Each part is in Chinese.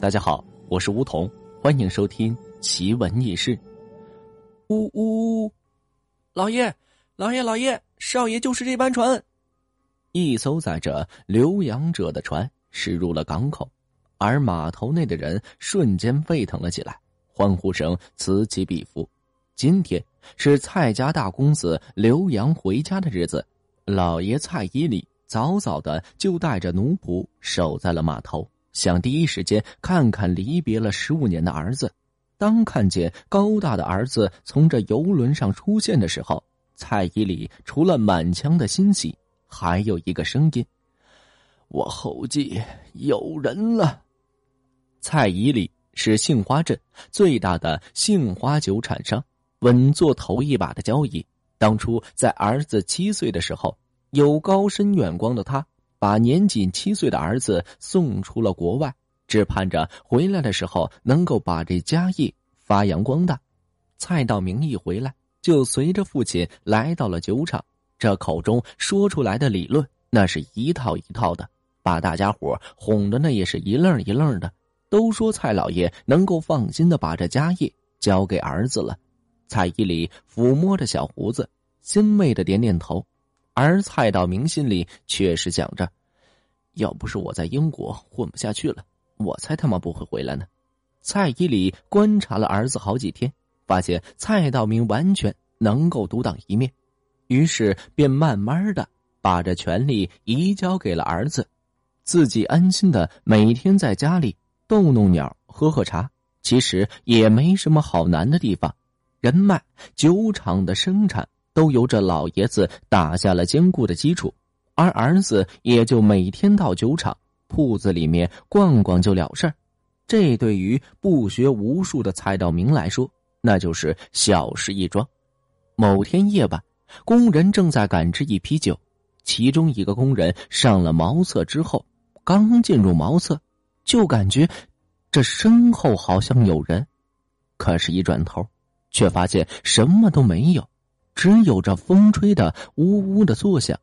大家好，我是梧桐，欢迎收听奇闻异事。呜呜，老爷，老爷，老爷，少爷就是这班船。一艘载着留洋者的船驶入了港口，而码头内的人瞬间沸腾了起来，欢呼声此起彼伏。今天是蔡家大公子留洋回家的日子，老爷蔡依礼早早的就带着奴仆守在了码头。想第一时间看看离别了十五年的儿子。当看见高大的儿子从这游轮上出现的时候，蔡依里除了满腔的欣喜，还有一个声音：“我后继有人了。”蔡依里是杏花镇最大的杏花酒产商，稳坐头一把的交椅。当初在儿子七岁的时候，有高深远光的他。把年仅七岁的儿子送出了国外，只盼着回来的时候能够把这家业发扬光大。蔡道明一回来，就随着父亲来到了酒厂。这口中说出来的理论，那是一套一套的，把大家伙哄的那也是一愣一愣的。都说蔡老爷能够放心的把这家业交给儿子了。蔡依礼抚摸着小胡子，欣慰的点点头。而蔡道明心里却是想着：要不是我在英国混不下去了，我才他妈不会回来呢。蔡依礼观察了儿子好几天，发现蔡道明完全能够独当一面，于是便慢慢的把这权力移交给了儿子，自己安心的每天在家里逗弄鸟、喝喝茶。其实也没什么好难的地方，人脉、酒厂的生产。都由这老爷子打下了坚固的基础，而儿子也就每天到酒厂铺子里面逛逛就了事儿。这对于不学无术的蔡道明来说，那就是小事一桩。某天夜晚，工人正在赶制一批酒，其中一个工人上了茅厕之后，刚进入茅厕，就感觉这身后好像有人，可是，一转头，却发现什么都没有。只有这风吹的呜呜的作响，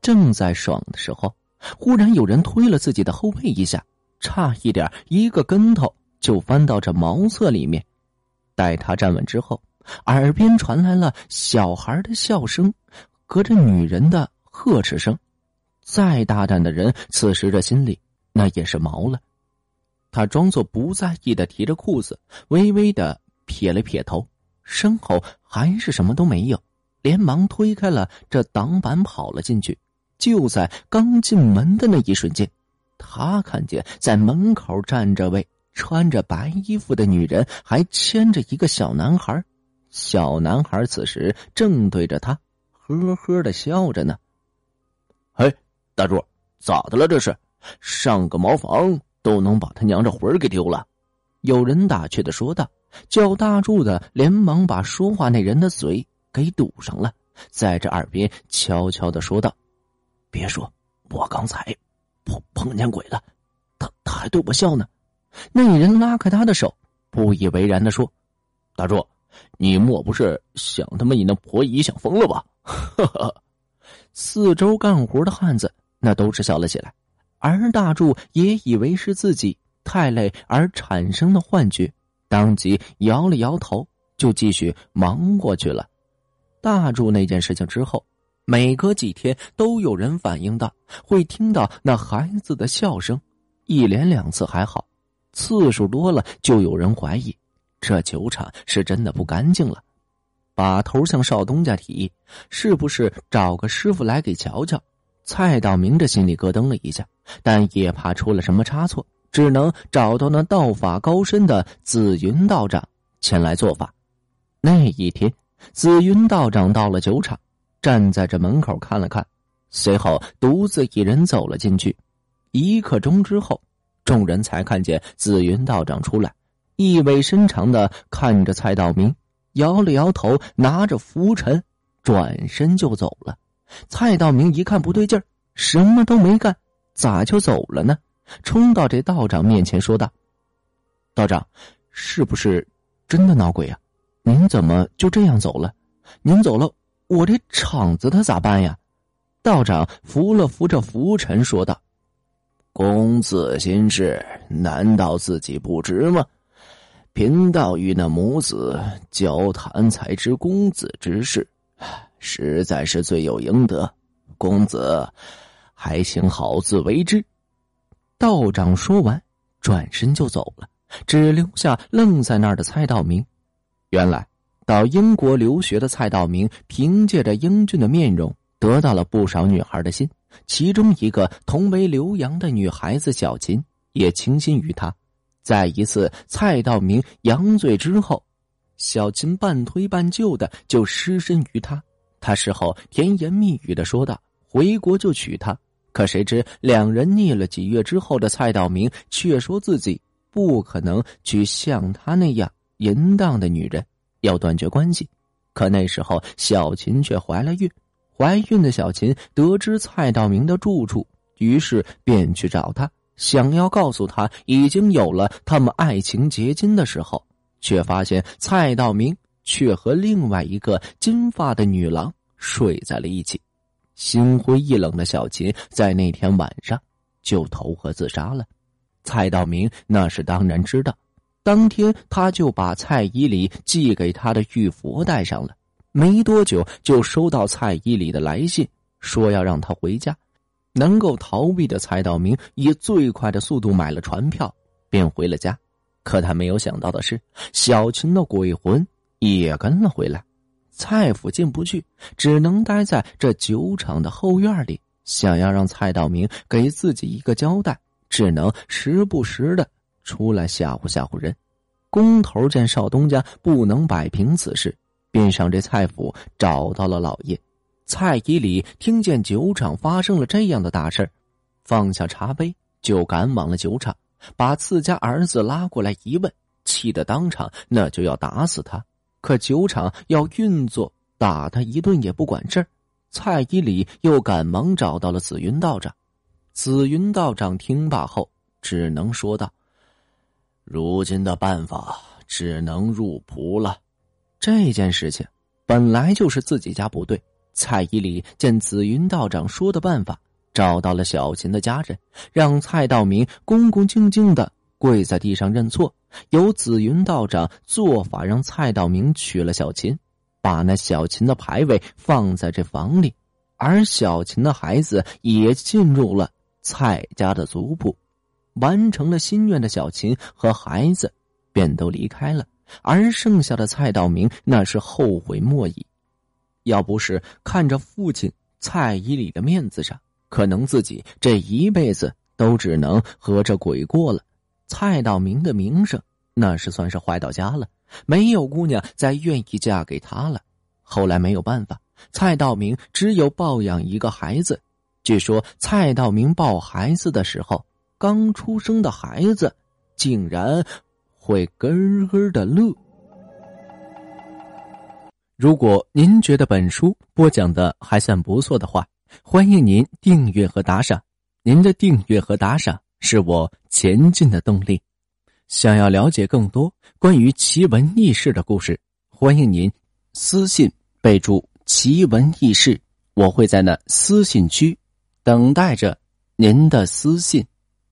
正在爽的时候，忽然有人推了自己的后背一下，差一点一个跟头就翻到这茅厕里面。待他站稳之后，耳边传来了小孩的笑声隔着女人的呵斥声。再大胆的人，此时的心里那也是毛了。他装作不在意的提着裤子，微微的撇了撇头。身后还是什么都没有，连忙推开了这挡板，跑了进去。就在刚进门的那一瞬间，他看见在门口站着位穿着白衣服的女人，还牵着一个小男孩。小男孩此时正对着他，呵呵的笑着呢。嘿，大柱，咋的了？这是上个茅房都能把他娘这魂儿给丢了？有人打趣的说道。叫大柱的连忙把说话那人的嘴给堵上了，在这耳边悄悄的说道：“别说，我刚才碰碰见鬼了，他他还对我笑呢。”那人拉开他的手，不以为然的说：“大柱，你莫不是想他妈你那婆姨想疯了吧？”哈哈，四周干活的汉子那都是笑了起来，而大柱也以为是自己太累而产生的幻觉。当即摇了摇头，就继续忙过去了。大柱那件事情之后，每隔几天都有人反映到会听到那孩子的笑声，一连两次还好，次数多了就有人怀疑这酒厂是真的不干净了，把头向少东家提，是不是找个师傅来给瞧瞧？蔡道明这心里咯噔了一下，但也怕出了什么差错。只能找到那道法高深的紫云道长前来做法。那一天，紫云道长到了酒厂，站在这门口看了看，随后独自一人走了进去。一刻钟之后，众人才看见紫云道长出来，意味深长的看着蔡道明，摇了摇头，拿着拂尘，转身就走了。蔡道明一看不对劲儿，什么都没干，咋就走了呢？冲到这道长面前说道：“道长，是不是真的闹鬼啊？您怎么就这样走了？您走了，我这场子他咋办呀？”道长扶了扶着浮尘说道：“公子心事，难道自己不知吗？贫道与那母子交谈，才知公子之事，实在是罪有应得。公子，还请好自为之。道长说完，转身就走了，只留下愣在那儿的蔡道明。原来，到英国留学的蔡道明，凭借着英俊的面容，得到了不少女孩的心。其中一个同为留洋的女孩子小琴，也倾心于他。在一次蔡道明阳醉之后，小琴半推半就的就失身于他。他事后甜言蜜语的说道：“回国就娶她。”可谁知两人腻了几月之后的蔡道明却说自己不可能娶像他那样淫荡的女人，要断绝关系。可那时候小琴却怀了孕，怀孕的小琴得知蔡道明的住处，于是便去找他。想要告诉他已经有了他们爱情结晶的时候，却发现蔡道明却和另外一个金发的女郎睡在了一起。心灰意冷的小琴在那天晚上就投河自杀了。蔡道明那是当然知道，当天他就把蔡依礼寄给他的玉佛带上了。没多久就收到蔡依礼的来信，说要让他回家。能够逃避的蔡道明以最快的速度买了船票，便回了家。可他没有想到的是，小琴的鬼魂也跟了回来。蔡府进不去，只能待在这酒厂的后院里。想要让蔡道明给自己一个交代，只能时不时的出来吓唬吓唬人。工头见少东家不能摆平此事，便上这蔡府找到了老爷。蔡依礼听见酒厂发生了这样的大事放下茶杯就赶往了酒厂，把自家儿子拉过来一问，气得当场那就要打死他。可酒厂要运作，打他一顿也不管事儿。蔡依礼又赶忙找到了紫云道长，紫云道长听罢后只能说道：“如今的办法只能入仆了。这件事情本来就是自己家不对。”蔡依礼见紫云道长说的办法，找到了小琴的家人，让蔡道明恭恭敬敬的跪在地上认错。由紫云道长做法，让蔡道明娶了小琴，把那小琴的牌位放在这房里，而小琴的孩子也进入了蔡家的族谱。完成了心愿的小琴和孩子便都离开了，而剩下的蔡道明那是后悔莫已。要不是看着父亲蔡依礼的面子上，可能自己这一辈子都只能和这鬼过了。蔡道明的名声那是算是坏到家了，没有姑娘再愿意嫁给他了。后来没有办法，蔡道明只有抱养一个孩子。据说蔡道明抱孩子的时候，刚出生的孩子竟然会咯咯的乐。如果您觉得本书播讲的还算不错的话，欢迎您订阅和打赏。您的订阅和打赏是我前进的动力。想要了解更多关于奇闻异事的故事，欢迎您私信备注“奇闻异事”，我会在那私信区等待着您的私信。